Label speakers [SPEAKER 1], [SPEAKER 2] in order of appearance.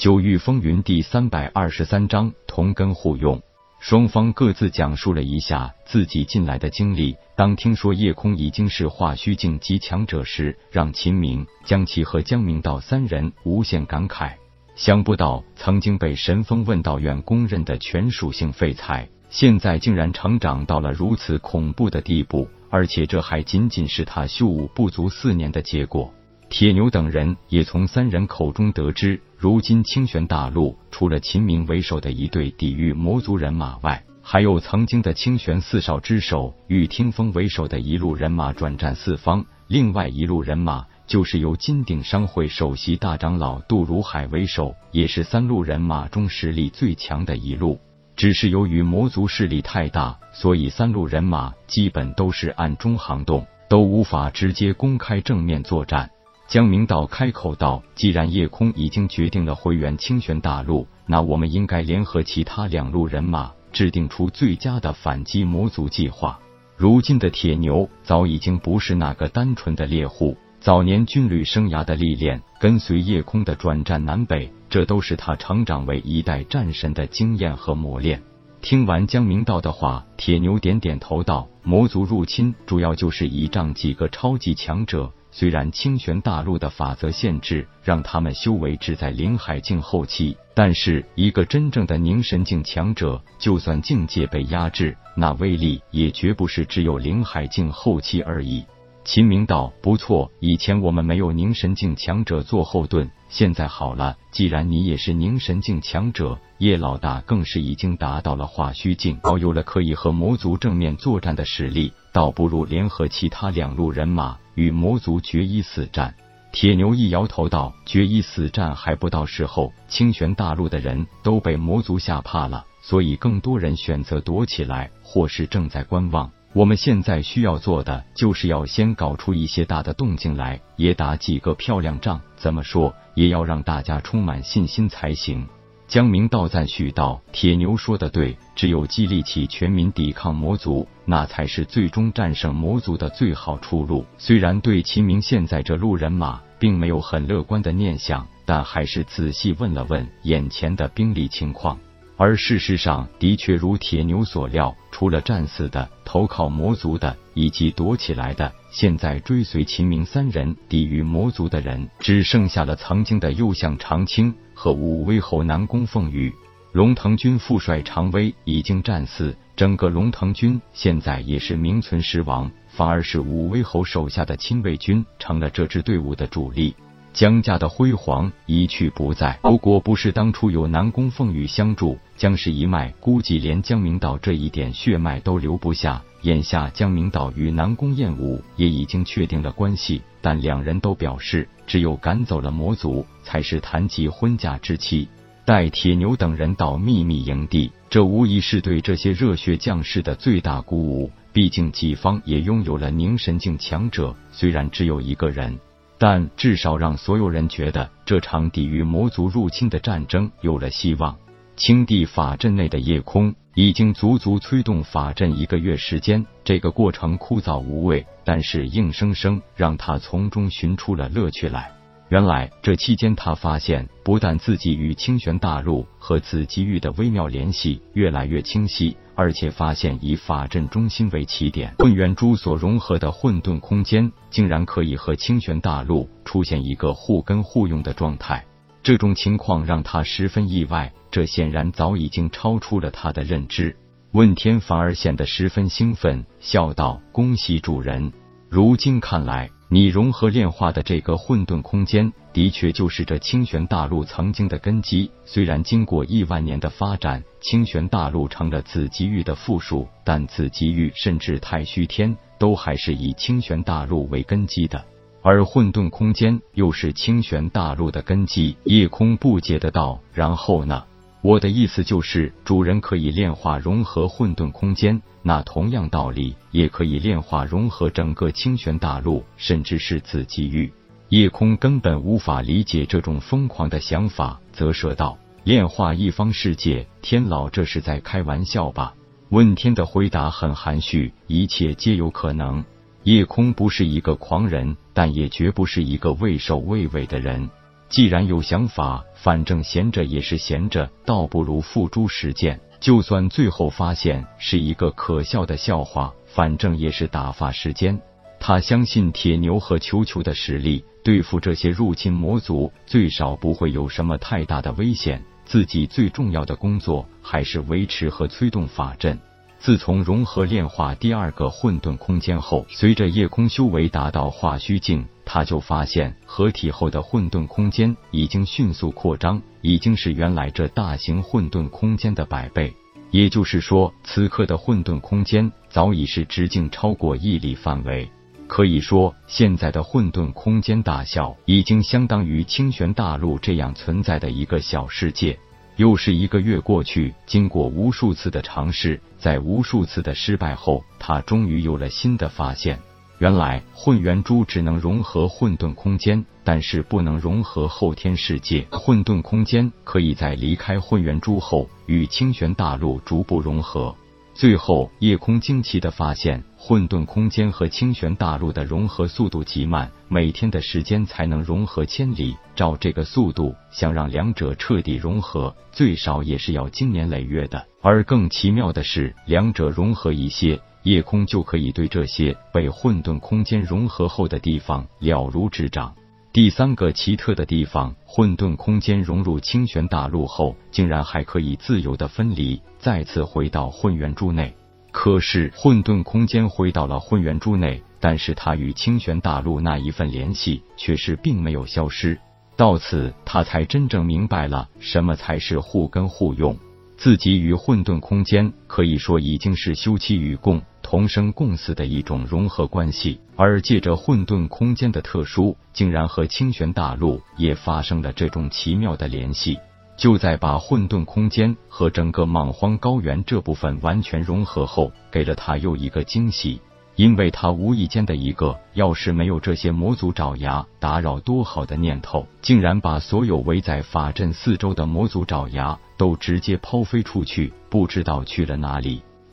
[SPEAKER 1] 九域风云第三百二十三章同根互用。双方各自讲述了一下自己进来的经历。当听说夜空已经是化虚境极强者时，让秦明、江琪和江明道三人无限感慨。想不到，曾经被神风问道院公认的全属性废材，现在竟然成长到了如此恐怖的地步，而且这还仅仅是他修武不足四年的结果。铁牛等人也从三人口中得知，如今清玄大陆除了秦明为首的一队抵御魔族人马外，还有曾经的清玄四少之首与听风为首的一路人马转战四方，另外一路人马就是由金鼎商会首席大长老杜如海为首，也是三路人马中实力最强的一路。只是由于魔族势力太大，所以三路人马基本都是暗中行动，都无法直接公开正面作战。江明道开口道：“既然夜空已经决定了回援清玄大陆，那我们应该联合其他两路人马，制定出最佳的反击魔族计划。如今的铁牛早已经不是那个单纯的猎户，早年军旅生涯的历练，跟随夜空的转战南北，这都是他成长为一代战神的经验和磨练。”听完江明道的话，铁牛点点头道：“魔族入侵主要就是倚仗几个超级强者。”虽然清玄大陆的法则限制让他们修为只在灵海境后期，但是一个真正的凝神境强者，就算境界被压制，那威力也绝不是只有灵海境后期而已。秦明道：“不错，以前我们没有凝神境强者做后盾，现在好了，既然你也是凝神境强者，叶老大更是已经达到了化虚境，保有了可以和魔族正面作战的实力，倒不如联合其他两路人马。”与魔族决一死战，铁牛一摇头道：“决一死战还不到时候，清玄大陆的人都被魔族吓怕了，所以更多人选择躲起来，或是正在观望。我们现在需要做的，就是要先搞出一些大的动静来，也打几个漂亮仗。怎么说，也要让大家充满信心才行。”江明道赞许道：“铁牛说的对，只有激励起全民抵抗魔族，那才是最终战胜魔族的最好出路。”虽然对秦明现在这路人马并没有很乐观的念想，但还是仔细问了问眼前的兵力情况。而事实上，的确如铁牛所料，除了战死的、投靠魔族的以及躲起来的，现在追随秦明三人抵御魔族的人，只剩下了曾经的右相长青。和武威侯南宫凤羽，龙腾军副帅常威已经战死，整个龙腾军现在也是名存实亡，反而是武威侯手下的亲卫军成了这支队伍的主力。江家的辉煌一去不再。如果不是当初有南宫凤羽相助，江氏一脉估计连江明道这一点血脉都留不下。眼下江明道与南宫燕武也已经确定了关系，但两人都表示，只有赶走了魔族，才是谈及婚嫁之期。待铁牛等人到秘密营地，这无疑是对这些热血将士的最大鼓舞。毕竟己方也拥有了凝神境强者，虽然只有一个人，但至少让所有人觉得这场抵御魔族入侵的战争有了希望。青帝法阵内的夜空。已经足足催动法阵一个月时间，这个过程枯燥无味，但是硬生生让他从中寻出了乐趣来。原来这期间，他发现不但自己与清玄大陆和紫极域的微妙联系越来越清晰，而且发现以法阵中心为起点，混元珠所融合的混沌空间，竟然可以和清玄大陆出现一个互根互用的状态。这种情况让他十分意外，这显然早已经超出了他的认知。问天反而显得十分兴奋，笑道：“恭喜主人！如今看来，你融合炼化的这个混沌空间，的确就是这清玄大陆曾经的根基。虽然经过亿万年的发展，清玄大陆成了紫极域的附属，但紫极域甚至太虚天，都还是以清玄大陆为根基的。”而混沌空间又是清玄大陆的根基，夜空不解的道：“然后呢？我的意思就是，主人可以炼化融合混沌空间，那同样道理，也可以炼化融合整个清玄大陆，甚至是紫极域。”夜空根本无法理解这种疯狂的想法，则说道：“炼化一方世界，天老这是在开玩笑吧？”问天的回答很含蓄：“一切皆有可能。”夜空不是一个狂人，但也绝不是一个畏首畏尾的人。既然有想法，反正闲着也是闲着，倒不如付诸实践。就算最后发现是一个可笑的笑话，反正也是打发时间。他相信铁牛和球球的实力，对付这些入侵魔族，最少不会有什么太大的危险。自己最重要的工作还是维持和催动法阵。自从融合炼化第二个混沌空间后，随着夜空修为达到化虚境，他就发现合体后的混沌空间已经迅速扩张，已经是原来这大型混沌空间的百倍。也就是说，此刻的混沌空间早已是直径超过一里范围。可以说，现在的混沌空间大小已经相当于清玄大陆这样存在的一个小世界。又是一个月过去，经过无数次的尝试，在无数次的失败后，他终于有了新的发现。原来，混元珠只能融合混沌空间，但是不能融合后天世界。混沌空间可以在离开混元珠后，与清玄大陆逐步融合。最后，夜空惊奇的发现，混沌空间和清玄大陆的融合速度极慢，每天的时间才能融合千里。照这个速度，想让两者彻底融合，最少也是要经年累月的。而更奇妙的是，两者融合一些，夜空就可以对这些被混沌空间融合后的地方了如指掌。第三个奇特的地方，混沌空间融入清玄大陆后，竟然还可以自由的分离，再次回到混元珠内。可是混沌空间回到了混元珠内，但是它与清玄大陆那一份联系却是并没有消失。到此，他才真正明白了什么才是互根互用。自己与混沌空间可以说已经是休戚与共。同生共死的一种融合关系，而借着混沌空间的特殊，竟然和清玄大陆也发生了这种奇妙的联系。就在把混沌空间和整个莽荒高原这部分完全融合后，给了他又一个惊喜，因为他无意间的一个要是没有这些魔族爪牙打扰多好的念头，竟然把所有围在法阵四周的魔族爪牙都直接抛飞出去，不知道去了哪里。